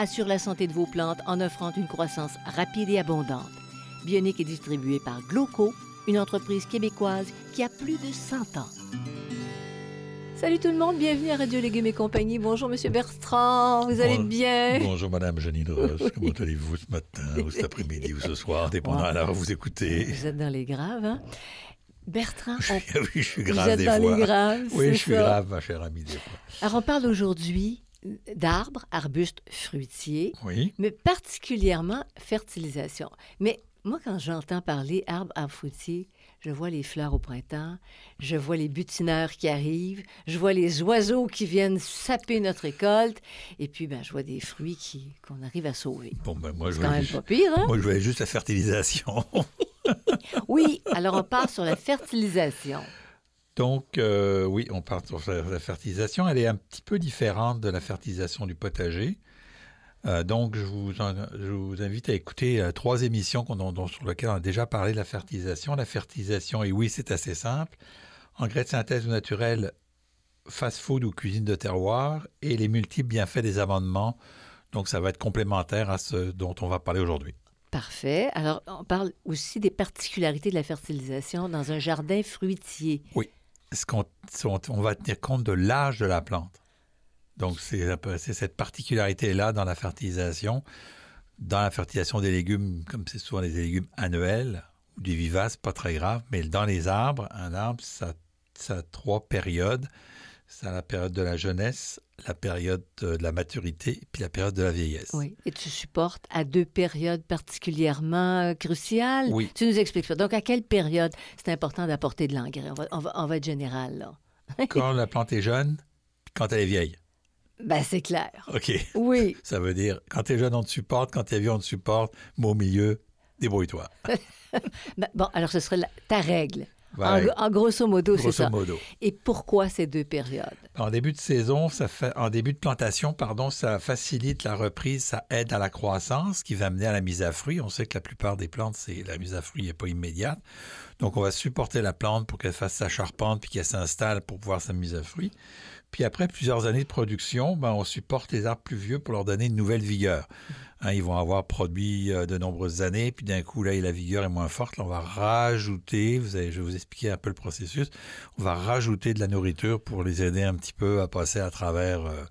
assure la santé de vos plantes en offrant une croissance rapide et abondante. Bionique est distribuée par Gloco, une entreprise québécoise qui a plus de 100 ans. Salut tout le monde, bienvenue à Radio Légumes et compagnie. Bonjour Monsieur Bertrand, vous allez bien? Bonjour Madame Janine Roche, comment allez-vous ce matin ou cet après-midi ou ce soir, dépendant à l'heure où vous écoutez? Vous êtes dans les graves, hein? Bertrand, on- oui, je suis vous grave êtes des dans fois. les graves, oui, je suis ça. grave, ma chère amie, des fois. Alors on parle aujourd'hui d'arbres, arbustes, fruitiers, Oui, mais particulièrement fertilisation. Mais moi, quand j'entends parler arbres, arbres fruitiers, je vois les fleurs au printemps, je vois les butineurs qui arrivent, je vois les oiseaux qui viennent saper notre récolte, et puis ben, je vois des fruits qui- qu'on arrive à sauver. bon, ben moi, je C'est quand même pas pire, hein? moi, je voyais juste la fertilisation. Oui, alors on part sur la fertilisation. Donc, euh, oui, on part sur la fertilisation. Elle est un petit peu différente de la fertilisation du potager. Euh, donc, je vous, en- je vous invite à écouter euh, trois émissions dont- sur lesquelles on a déjà parlé de la fertilisation. La fertilisation, et oui, c'est assez simple. Engrais de synthèse ou naturel, fast-food ou cuisine de terroir, et les multiples bienfaits des amendements. Donc, ça va être complémentaire à ce dont on va parler aujourd'hui. Parfait. Alors, on parle aussi des particularités de la fertilisation dans un jardin fruitier. Ce qu'on on- va tenir compte de l'âge de la plante. Donc, c'est cette particularité-là dans la fertilisation. Dans la fertilisation des légumes, comme c'est souvent des légumes annuels ou des vivaces, pas très grave, mais dans les arbres, un arbre, ça, ça a trois périodes. A la période de la jeunesse, la période de la maturité, puis la période de la vieillesse. Oui. Et tu supportes à deux périodes particulièrement euh, cruciales. Oui. Tu nous expliques ça. Donc, à quelle période c'est important d'apporter de l'engrais? On va, on, va, on va être général, là. Quand la plante est jeune, quand elle est vieille. Ben, c'est clair. OK. Oui. Ça veut dire, quand tu es jeune, on te supporte, quand tu es vieux, on te supporte, mais au milieu, débrouille-toi. Ben, bon, alors, ce serait la- ta règle. Voilà, En, en grosso modo, c'est ça. modo. Et pourquoi ces deux périodes? En début de saison, ça fait, en début de plantation, pardon, ça facilite la reprise, ça aide à la croissance, qui va amener à la mise à fruit. On sait que la plupart des plantes, c'est la mise à fruit n'est pas immédiate. Donc, on va supporter la plante pour qu'elle fasse sa charpente puis qu'elle s'installe pour pouvoir sa mise à fruit. Puis après plusieurs années de production, ben, on supporte les arbres plus vieux pour leur donner une nouvelle vigueur. Hein, ils vont avoir produit euh, de nombreuses années, puis d'un coup, là, la vigueur est moins forte. Là, on va rajouter, vous avez- je vais vous expliquer un peu le processus, on va rajouter de la nourriture pour les aider un petit peu à passer à travers euh,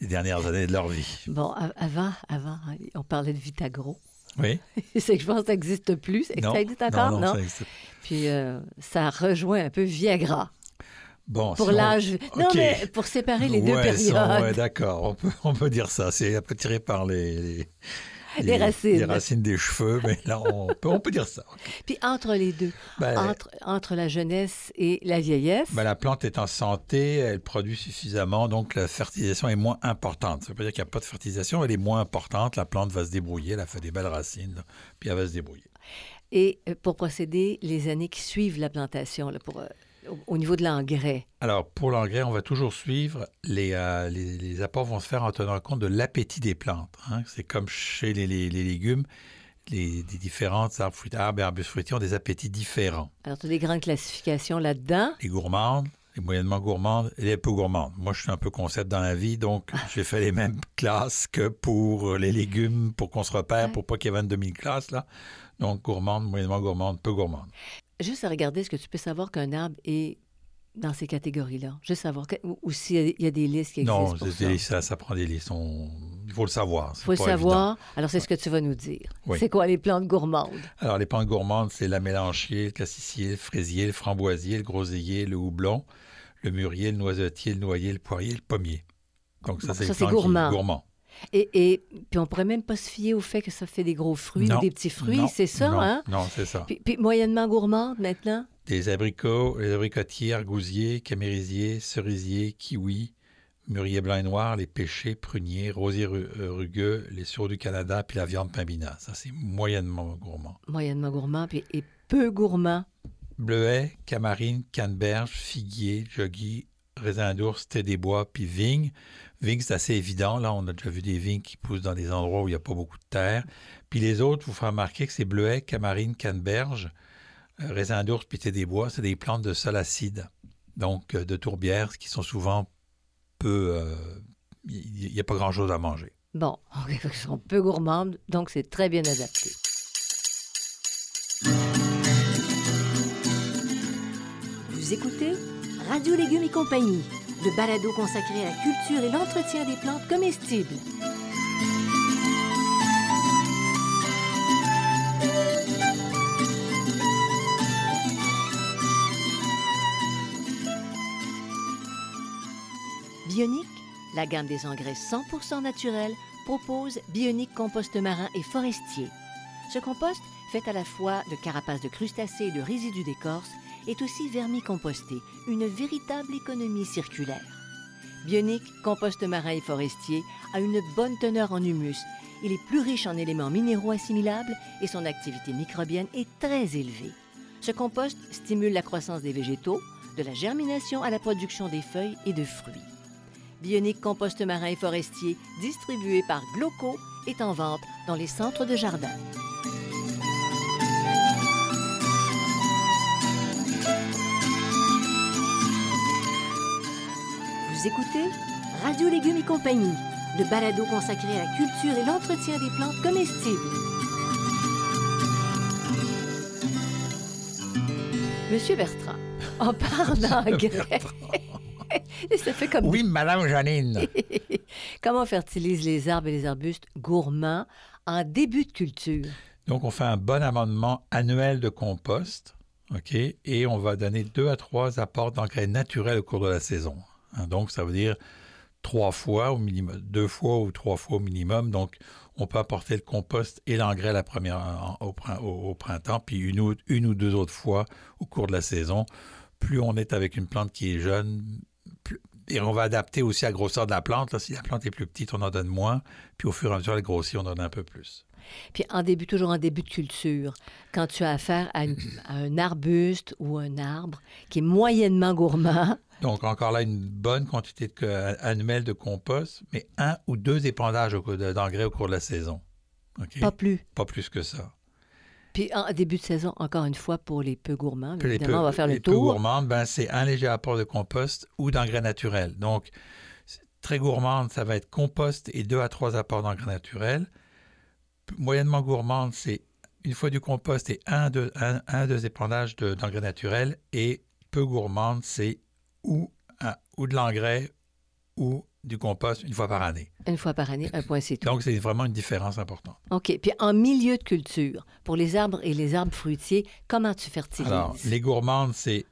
les dernières années de leur vie. Bon, avant, avant, on parlait de Vitagro. Oui? c'est que je pense que ça n'existe plus. Que Non, ça existe encore? non, non, ça existe. Puis, euh, ça rejoint un peu Viagra. Bon, Pour si on- l'âge. Non, mais pour séparer les deux Ouais, périodes. si on- ouais, d'accord, on peut, on peut dire ça. C'est un peu tiré par les, les, Les racines. les racines des cheveux, mais là, on peut, on peut dire ça. Puis entre les deux, Ben, entre, entre la jeunesse et la vieillesse, ben, la plante est en santé, elle produit suffisamment, donc la fertilisation est moins importante. Ça veut pas dire qu'il n'y a pas de fertilisation, elle est moins importante. La plante va se débrouiller, elle a fait des belles racines, là, puis elle va se débrouiller. et euh, pour procéder les années qui suivent la plantation, là, pour, euh, au, au niveau de l'engrais? Alors, pour l'engrais, on va toujours suivre. Les, euh, les, les apports vont se faire en tenant compte de l'appétit des plantes. hein. C'est comme chez les, légumes, les, les différentes arbres, arbres et arbustes fruitiers ont des appétits différents. Alors, tu as des grandes classifications là-dedans? Les gourmandes, les moyennement gourmandes et les peu gourmandes. Moi, je suis un peu concept dans la vie, donc j'ai fait les mêmes classes que pour les légumes, pour qu'on se repère, Ouais. pour pas qu'il y ait 22 000 classes, là. Donc, gourmande, moyennement gourmande, peu gourmande. Juste à regarder, est-ce que tu peux savoir qu'un arbre est dans ces catégories-là? Juste savoir. que- ou ou s'il y a des listes qui existent. Non, pour c'est ça. ça, ça prend des listes. On- Il faut le savoir. Il faut le savoir. Alors, c'est ce que tu vas nous dire. Oui. C'est quoi les plantes gourmandes? Alors, les plantes gourmandes, c'est la mélanchier, le cassissier, le fraisier, le framboisier, le groseillier, le houblon, le mûrier, le noisetier, le noyer, le poirier, le pommier. Donc, ça, c'est gourmand. Et, et puis, on pourrait même pas se fier au fait que ça fait des gros fruits Non, ou des petits fruits. C'est ça, non, hein? Non, c'est ça. Puis, puis moyennement gourmande maintenant? Des abricots, les abricotiers, argousiers, camérisiers, cerisiers, kiwis, mûrier blanc et noir, les pêchers, pruniers, rosiers euh, rugueux, les sureaux du Canada, puis la viande pambina. Ça, c'est moyennement gourmand. Moyennement gourmand, puis et peu gourmand. Bleuet, camarine, canneberge, figuier, joggy, raisin d'ours, thé des bois, puis vigne. Vigne, c'est assez évident. Là, on a déjà vu des vignes qui poussent dans des endroits où il n'y a pas beaucoup de terre. Puis les autres, vous ferez remarquer que c'est bleuet, camarine, canneberge, euh, raisin d'ours, puis thé des bois. C'est des plantes de sol acide, donc euh, de tourbières, qui sont souvent peu... euh, Il n'y a pas grand-chose à manger. Bon, elles sont peu gourmandes, donc c'est très bien adapté. Vous écoutez Radio Légumes et compagnie, le balado consacré à la culture et l'entretien des plantes comestibles. Bionique, la gamme des engrais 100% naturels, propose Bionique compost marin et forestier. Ce compost, fait à la fois de carapaces de crustacés et de résidus d'écorce, est aussi vermicomposté, une véritable économie circulaire. Bionique compost marin et forestier a une bonne teneur en humus. Il est plus riche en éléments minéraux assimilables et son activité microbienne est très élevée. Ce compost stimule la croissance des végétaux, de la germination à la production des feuilles et de fruits. Bionique compost marin et forestier, distribué par Gloco, est en vente dans les centres de jardin. Vous écoutez Radio Légumes et compagnie, le balado consacré à la culture et l'entretien des plantes comestibles. Monsieur Bertrand, on parle d'engrais. Et ça fait comme Oui, Madame Janine. Comment on fertilise les arbres et les arbustes gourmands en début de culture? Donc, on fait un bon amendement annuel de compost, OK? Et on va donner deux à trois apports d'engrais naturels au cours de la saison. Hein, donc, ça veut dire trois fois au minimum, deux fois ou trois fois au minimum. Donc, on peut apporter le compost et l'engrais la première au, prin- au- au printemps, puis une ou, deux autres fois au cours de la saison. Plus on est avec une plante qui est jeune, plus- et on va adapter aussi à la grosseur de la plante. si la plante est plus petite, on en donne moins. Puis au fur et à mesure, elle grossit, on en donne un peu plus. Puis en début, toujours en début de culture, quand tu as affaire à, une- à un arbuste ou un arbre qui est moyennement gourmand, Donc, encore là, une bonne quantité de, annuelle de compost, mais un ou deux épandages au cours de- d'engrais au cours de la saison. Pas plus. Pas plus que ça. Puis en début de saison, encore une fois, pour les peu gourmands, Puis évidemment, peu- on va faire le les peu tour. gourmandes, ben, c'est un léger apport de compost ou d'engrais naturels. Donc, très gourmande, ça va être compost et deux à trois apports d'engrais naturels. Moyennement gourmande, c'est une fois du compost et un, deux, un, un, deux épandages de- d'engrais naturels. Et peu gourmande, c'est ou, un- ou de l'engrais ou du compost une fois par année. Une fois par année, un point, c'est tout. Donc, c'est vraiment une différence importante. OK. Puis en milieu de culture, pour les arbres et les arbres fruitiers, comment tu fertilises? Alors, les gourmandes, c'est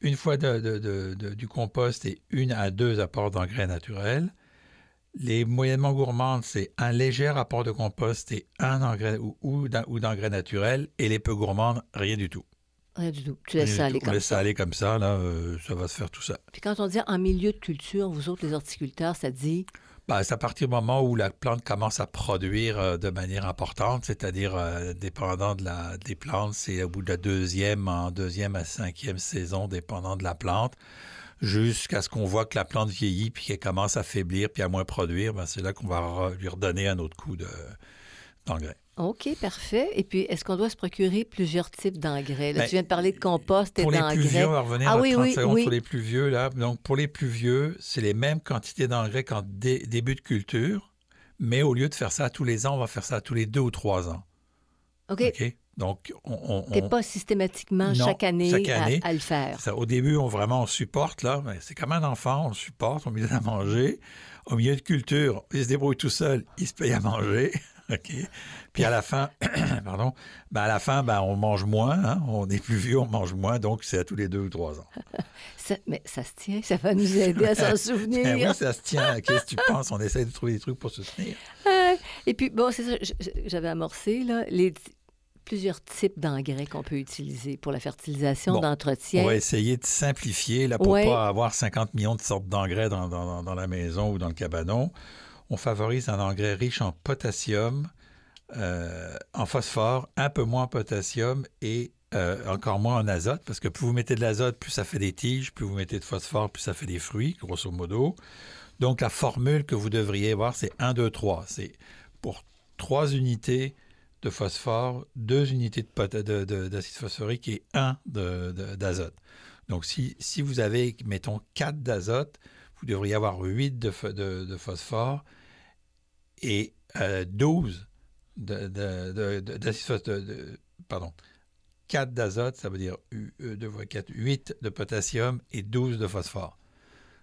une fois de- de- de- de- du compost et une à deux apports d'engrais naturels. Les moyennement gourmandes, c'est un léger apport de compost et un engrais ou, ou d'en- ou d'engrais naturels. Et les peu gourmandes, rien du tout. Rien du tout. Tu laisses ça aller tout. On comme laisse ça. ça aller comme ça, là, euh, ça va se faire tout ça. Puis quand on dit en milieu de culture, vous autres, les horticulteurs, ça dit? Ben, c'est à partir du moment où la plante commence à produire euh, de manière importante, c'est-à-dire euh, dépendant de la, des plantes, c'est au bout de la deuxième, en deuxième à cinquième saison, dépendant de la plante, jusqu'à ce qu'on voit que la plante vieillit puis qu'elle commence à faiblir puis à moins produire, ben, c'est là qu'on va lui redonner un autre coup de- d'engrais. OK, parfait. Et puis, est-ce qu'on doit se procurer plusieurs types d'engrais? Là, Ben, tu viens de parler de compost et Pour les plus vieux, d'engrais. on va revenir Ah à oui, 30 oui, secondes oui. pour les plus vieux. Là. Donc, pour les plus vieux, c'est les mêmes quantités d'engrais qu'en dé- début de culture, mais au lieu de faire ça tous les ans, on va faire ça tous les deux ou trois ans. OK. OK? Donc, on. T'es pas systématiquement chaque année, À, le faire. au début, on vraiment on supporte, là. C'est comme un enfant, on le supporte, on lui donne à manger. Au milieu de culture, il se débrouille tout seul, il se paye à manger. OK? Puis à la fin, pardon, ben à la fin, ben on mange moins. Hein? On est plus vieux, on mange moins. Donc, c'est à tous les deux ou trois ans. mais ça se tient, ça va nous aider à s'en souvenir. Ben oui, ça se tient. Qu'est-ce que tu penses? On essaie de trouver des trucs pour se tenir. Euh, et puis, bon, c'est ça, j'avais amorcé, là, les, plusieurs types d'engrais qu'on peut utiliser pour la fertilisation, d'entretien. On va essayer de simplifier là, pour ne pas avoir 50 millions de sortes d'engrais dans, dans, la maison ou dans le cabanon. On favorise un engrais riche en potassium, euh, en phosphore, un peu moins en potassium et euh, encore moins en azote, parce que plus vous mettez de l'azote, plus ça fait des tiges, plus vous mettez de phosphore, plus ça fait des fruits, grosso modo. Donc la formule que vous devriez avoir, c'est 1, 2, 3. C'est pour 3 unités de phosphore, deux unités d'acide de, phosphorique et un d'azote. Donc, si, si, vous avez, mettons, 4 d'azote, vous devriez avoir 8 de, phosphore et 12 d'acide. Pardon. 4 d'azote, ça veut dire 2 4, 8 de potassium et 12 de phosphore.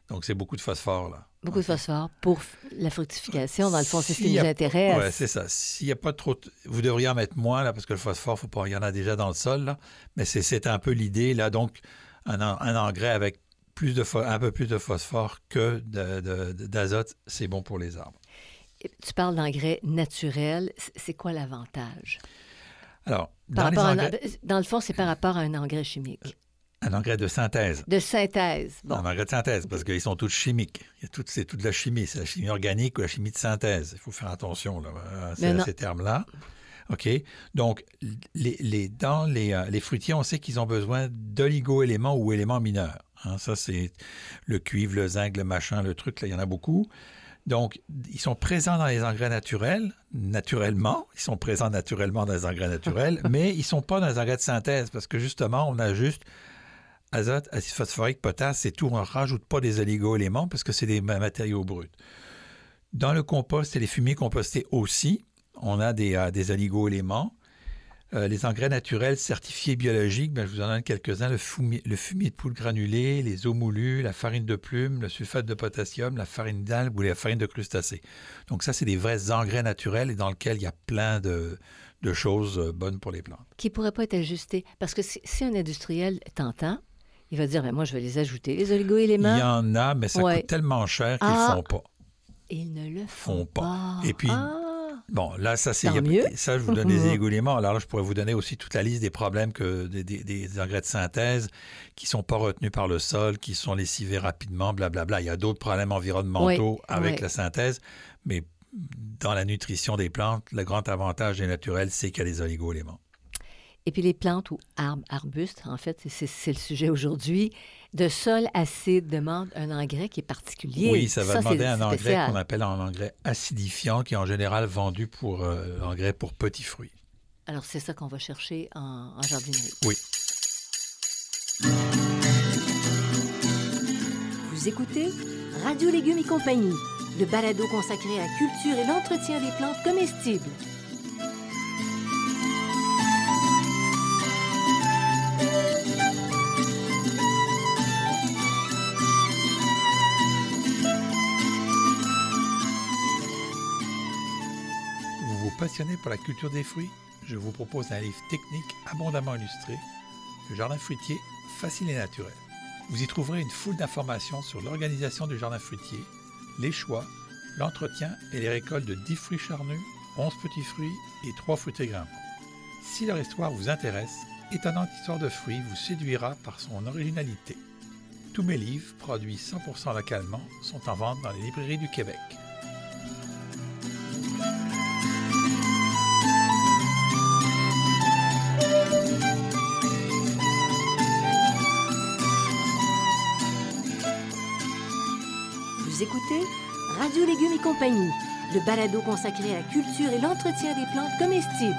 Donc, c'est beaucoup de phosphore, là. Beaucoup de phosphore pour la fructification. Dans le fond, c'est ce qui nous intéresse. Oui, c'est ça. S'il n'y a pas trop... Vous devriez en mettre moins, là, parce que le phosphore, faut pas... il y en a déjà dans le sol, là. Mais c'est un peu l'idée, là. Donc, un, un, engrais avec plus de un peu plus de phosphore que d'azote, c'est bon pour les arbres. Tu parles d'engrais naturel. C'est quoi l'avantage? Alors, dans, dans le fond, c'est par rapport à un engrais chimique. Un engrais de synthèse. De synthèse. Bon. Un engrais de synthèse, parce qu'ils sont tous chimiques. C'est toute la chimie. C'est la chimie organique ou la chimie de synthèse. Il faut faire attention là, à, ces termes-là. OK? Donc, les, les, dans les, euh, les, fruitiers, on sait qu'ils ont besoin d'oligo-éléments ou éléments mineurs. Hein. ça, c'est le cuivre, le zinc, le machin, le truc, là, il y en a beaucoup. Donc, ils sont présents dans les engrais naturels, naturellement. Ils sont présents naturellement dans les engrais naturels, mais ils ne sont pas dans les engrais de synthèse parce que justement, on a juste azote, acide phosphorique, potasse, c'est tout. On ne rajoute pas des oligo-éléments parce que c'est des matériaux bruts. Dans le compost et les fumiers compostés aussi, on a des, euh, des oligo-éléments. Euh, les engrais naturels certifiés biologiques, ben, je vous en donne quelques-uns, le fumier, de poule granulée, les eaux moulues, la farine de plume, le sulfate de potassium, la farine d'algue ou la farine de crustacés. Donc ça, c'est des vrais engrais naturels et dans lesquels il y a plein de, choses euh, bonnes pour les plantes. Qui ne pourraient pas être ajustés. Parce que si, un industriel t'entend, il va dire, moi, je vais les ajouter, les oligo-éléments. Il y en a, mais ça coûte tellement cher qu'ils ne ah. font pas. Ils ne le font, pas. Et puis, ah. bon, là, ça, c'est. Ça, je vous donne des oligo-éléments. Alors là, je pourrais vous donner aussi toute la liste des problèmes que des, engrais de synthèse qui ne sont pas retenus par le sol, qui sont lessivés rapidement, blablabla. Il y a d'autres problèmes environnementaux avec la synthèse, mais dans la nutrition des plantes, le grand avantage des naturels, c'est qu'il y a des oligo-éléments. Et puis les plantes ou arbres, arbustes, en fait, c'est le sujet aujourd'hui, de sol acide demande un engrais qui est particulier. Oui, ça va demander un engrais qu'on appelle un engrais acidifiant, qui est en général vendu pour euh, engrais pour petits fruits. Alors c'est ça qu'on va chercher en, en jardinerie. Oui. Vous écoutez Radio Légumes et compagnie, le balado consacré à la culture et l'entretien des plantes comestibles. Par la culture des fruits, je vous propose un livre technique abondamment illustré, Le jardin fruitier facile et naturel. Vous y trouverez une foule d'informations sur l'organisation du jardin fruitier, les choix, l'entretien et les récoltes de 10 fruits charnus, 11 petits fruits et 3 fruités grimpants. Si leur histoire vous intéresse, Étonnante histoire de fruits vous séduira par son originalité. Tous mes livres, produits 100% localement, sont en vente dans les librairies du Québec. Écoutez Radio Légumes et compagnie, le balado consacré à la culture et l'entretien des plantes comestibles.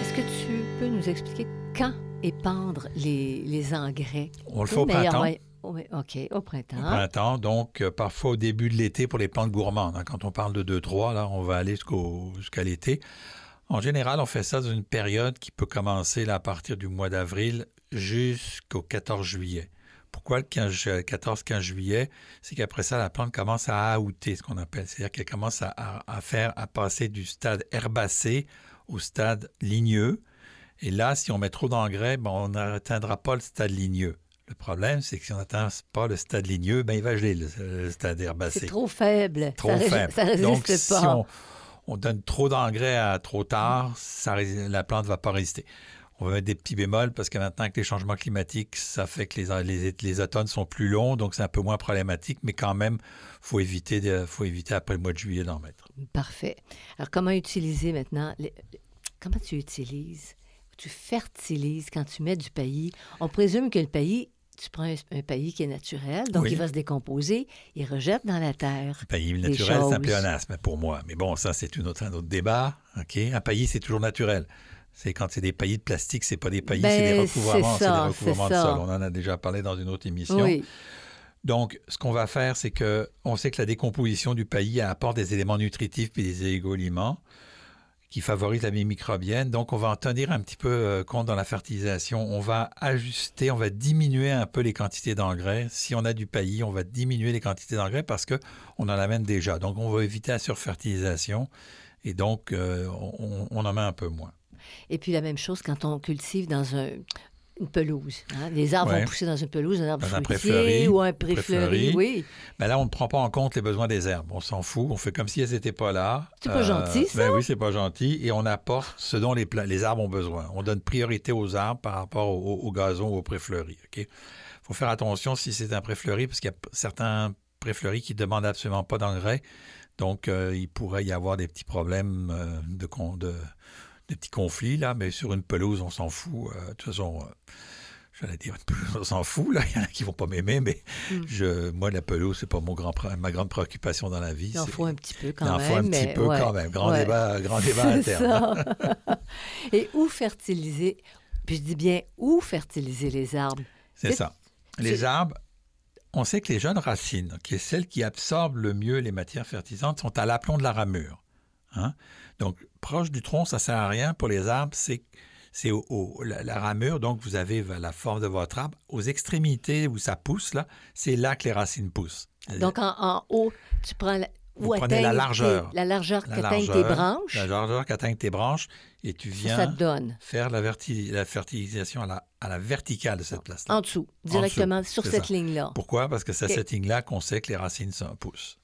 Est-ce que tu peux nous expliquer quand épandre les, les engrais? On le fait au printemps. Oui, OK, au printemps. Au printemps, donc euh, parfois au début de l'été pour les plantes gourmandes. hein. Quand on parle de 2-3, là, on va aller jusqu'à l'été. En général, on fait ça dans une période qui peut commencer là, à partir du mois d'avril jusqu'au 14 juillet. Pourquoi le 15 euh, 14-15 juillet? C'est qu'après ça, la plante commence à outer, ce qu'on appelle. C'est-à-dire qu'elle commence à, faire, à passer du stade herbacé au stade ligneux. Et là, si on met trop d'engrais, ben, on n'atteindra pas le stade ligneux. Le problème, c'est que si on n'atteint pas le stade ligneux, ben, il va geler le, le stade herbacé. C'est trop faible. Trop ça, faible. Ça résiste Donc, pas. si on, on donne trop d'engrais à trop tard, la plante ne va pas résister. On va mettre des petits bémols parce que maintenant, avec les changements climatiques, ça fait que les, les, automnes sont plus longs, donc c'est un peu moins problématique, mais quand même, il faut éviter, faut éviter après le mois de juillet d'en mettre. Parfait. Alors, comment utiliser maintenant? Comment tu utilises? Tu fertilises quand tu mets du paillis? On présume que le paillis, tu prends un, paillis qui est naturel, donc Oui. il va se décomposer, il rejette dans la terre. Un paillis naturel, c'est un pléonasme pour moi. Mais bon, ça, c'est une autre, un autre débat. OK? Un paillis, c'est toujours naturel. C'est quand c'est des paillis de plastique, c'est pas des paillis, c'est des Ben, recouvrements, c'est des recouvrements de ça. sol. On en a déjà parlé dans une autre émission. Oui. Donc, ce qu'on va faire, c'est que on sait que la décomposition du paillis apporte des éléments nutritifs et des égoliments qui favorisent la vie microbienne. Donc, on va en tenir un petit peu euh, compte dans la fertilisation. On va ajuster, on va diminuer un peu les quantités d'engrais. Si on a du paillis, on va diminuer les quantités d'engrais parce que on en amène déjà. Donc, on va éviter la surfertilisation et donc euh, on en met un peu moins. Et puis la même chose quand on cultive dans un- une pelouse. hein. Les arbres Ouais. vont pousser dans une pelouse, un arbre Dans un préfleuri, ou un préfleuri. préfleuri. Oui. Mais là, on ne prend pas en compte les besoins des herbes. On s'en fout. On fait comme si elles n'étaient pas là. C'est pas gentil, ça? Ben oui, c'est pas gentil. Et on apporte ce dont les, arbres ont besoin. On donne priorité aux arbres par rapport au, au gazon ou aux préfleuris. Il faut faire attention si c'est un préfleuri, parce qu'il y a certains préfleuris qui ne demandent absolument pas d'engrais. Donc, euh, il pourrait y avoir des petits problèmes euh, de, de, des petits conflits, là. Mais sur une pelouse, on s'en fout. Euh, de toute façon... euh, J'allais dire, une pelouse, on s'en fout, là. Il y en a qui vont pas m'aimer, mais Mm. je, moi, la pelouse, c'est pas mon grand, ma grande préoccupation dans la vie. Il en faut un petit peu quand il en même. faut un petit peu ouais, quand même. Grand ouais. débat, grand débat terme. ça. Et où fertiliser? Puis je dis bien où fertiliser les arbres? C'est ça. Les arbres, on sait que les jeunes racines, qui est celles qui absorbent le mieux les matières fertilisantes, sont à l'aplomb de la ramure. Hein? Donc, proche du tronc, ça sert à rien pour les arbres. C'est c'est au, au- la, la ramure, donc vous avez la forme de votre arbre. Aux extrémités où ça pousse, là, c'est là que les racines poussent. Donc en, en haut, tu prends la, Vous où prenez la largeur. tes- la largeur La qu'atteignent tes branches. La largeur qu'atteignent tes branches, et tu viens ça donne. faire la, verti- la fertilisation à la, à la verticale de cette place-là. En dessous, directement sur cette ligne-là. Pourquoi? Parce que c'est à Et- cette ligne-là qu'on sait que les racines se poussent.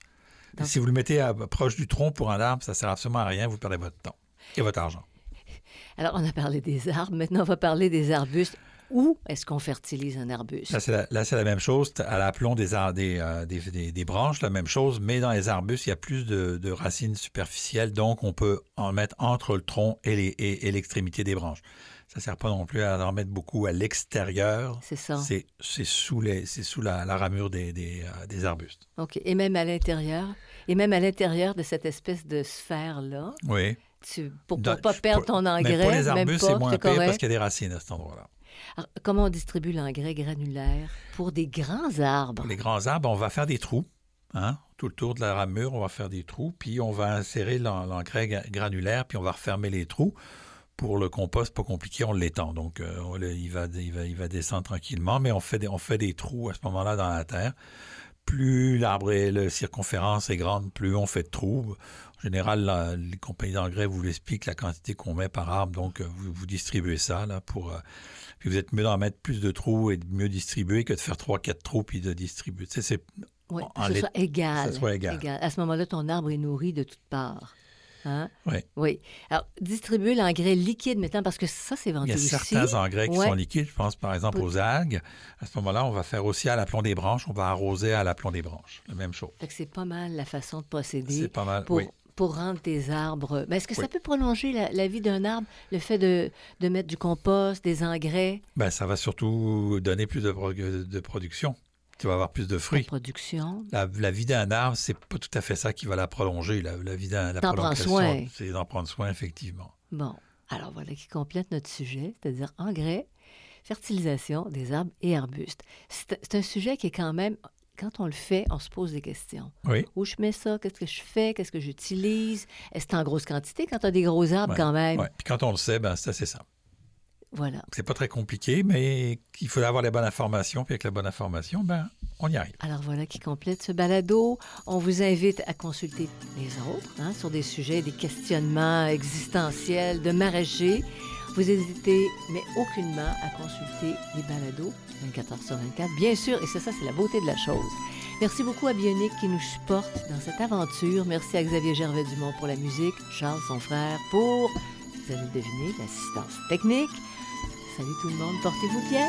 Si vous le mettez à- proche du tronc pour un arbre, ça ne sert absolument à rien, vous perdez votre temps et votre argent. Alors, on a parlé des arbres. Maintenant, on va parler des arbustes. Où est-ce qu'on fertilise un arbuste? Là, c'est la, même chose. À l'aplomb des, euh, des, des- des branches, la même chose, mais dans les arbustes, il y a plus de, de racines superficielles, donc on peut en mettre entre le tronc et, les- et- et l'extrémité des branches. Ça ne sert pas non plus à en mettre beaucoup à l'extérieur. C'est ça. C'est sous, les, c'est sous la, la ramure des, des, euh, des arbustes. OK. Et même à l'intérieur? Et même à l'intérieur de cette espèce de sphère-là, Oui. tu, pour ne pas perdre pour- ton engrais, Mais pour les arbustes, c'est moins pire parce qu'il y a des racines à cet endroit-là. Alors, comment on distribue l'engrais granulaire? Pour des grands arbres? Pour les grands arbres, on va faire des trous. Hein? Tout le tour de la ramure, on va faire des trous, puis on va insérer l'en- l'engrais gra- granulaire, puis on va refermer les trous. Pour le compost, pas compliqué, on l'étend. Donc, euh, on il, va, il, va, il va descendre tranquillement, mais on fait des, on fait des trous à ce moment-là dans la terre. Plus l'arbre est, la circonférence est grande, plus on fait de trous. En général, la- les compagnies d'engrais vous l'expliquent, la quantité qu'on met par arbre. Donc, euh, vous, vous distribuez ça là, pour... euh, puis vous êtes mieux d'en mettre plus de trous et de mieux distribuer que de faire trois, quatre trous puis de distribuer. Tu sais, c'est Oui, en que ce lait- soit égal. que ce soit égal. À ce moment-là, ton arbre est nourri de toutes parts. Hein? Oui. Oui. Alors, distribuer l'engrais liquide maintenant, parce que ça, c'est vendu Il y a aussi. certains engrais qui Ouais. sont liquides. Je pense par exemple aux algues. À ce moment-là, on va faire aussi à l'aplomb des branches. On va arroser à l'aplomb des branches. La même chose. Fait que c'est pas mal la façon de procéder C'est pas mal. pour, Oui. pour rendre tes arbres. Mais est-ce que ça peut prolonger la, la vie d'un arbre, le fait de, de mettre du compost, des engrais, Ben, ça va surtout donner plus de, pro- de production. Tu vas avoir plus de la fruits. production? La, la vie d'un arbre, c'est pas tout à fait ça qui va la prolonger. La, la vie d'un la prends prolongation, soin. c'est d'en prendre soin, effectivement. Bon. Alors voilà qui complète notre sujet, c'est-à-dire engrais, fertilisation des arbres et arbustes. C'est un sujet qui est quand même quand on le fait, on se pose des questions. Oui. Où je mets ça? Qu'est-ce que je fais? Qu'est-ce que j'utilise? Est-ce que c'est en grosse quantité quand tu as des gros arbres quand même? Oui. Puis quand on le sait, ben, c'est assez simple. Voilà. C'est pas très compliqué, mais il faut avoir les bonnes informations. Puis avec la bonne information, ben, on y arrive. Alors voilà qui complète ce balado. On vous invite à consulter les autres hein, sur des sujets, des questionnements existentiels, de maraîchers. Vous hésitez, mais aucunement, à consulter les balados 24 heures sur 24. Bien sûr, et c'est ça, c'est la beauté de la chose. Merci beaucoup à Bionic qui nous supporte dans cette aventure. Merci à Xavier Gervais-Dumont pour la musique, Charles, son frère, pour, vous allez le deviner, l'assistance technique. Salut tout le monde, portez-vous bien.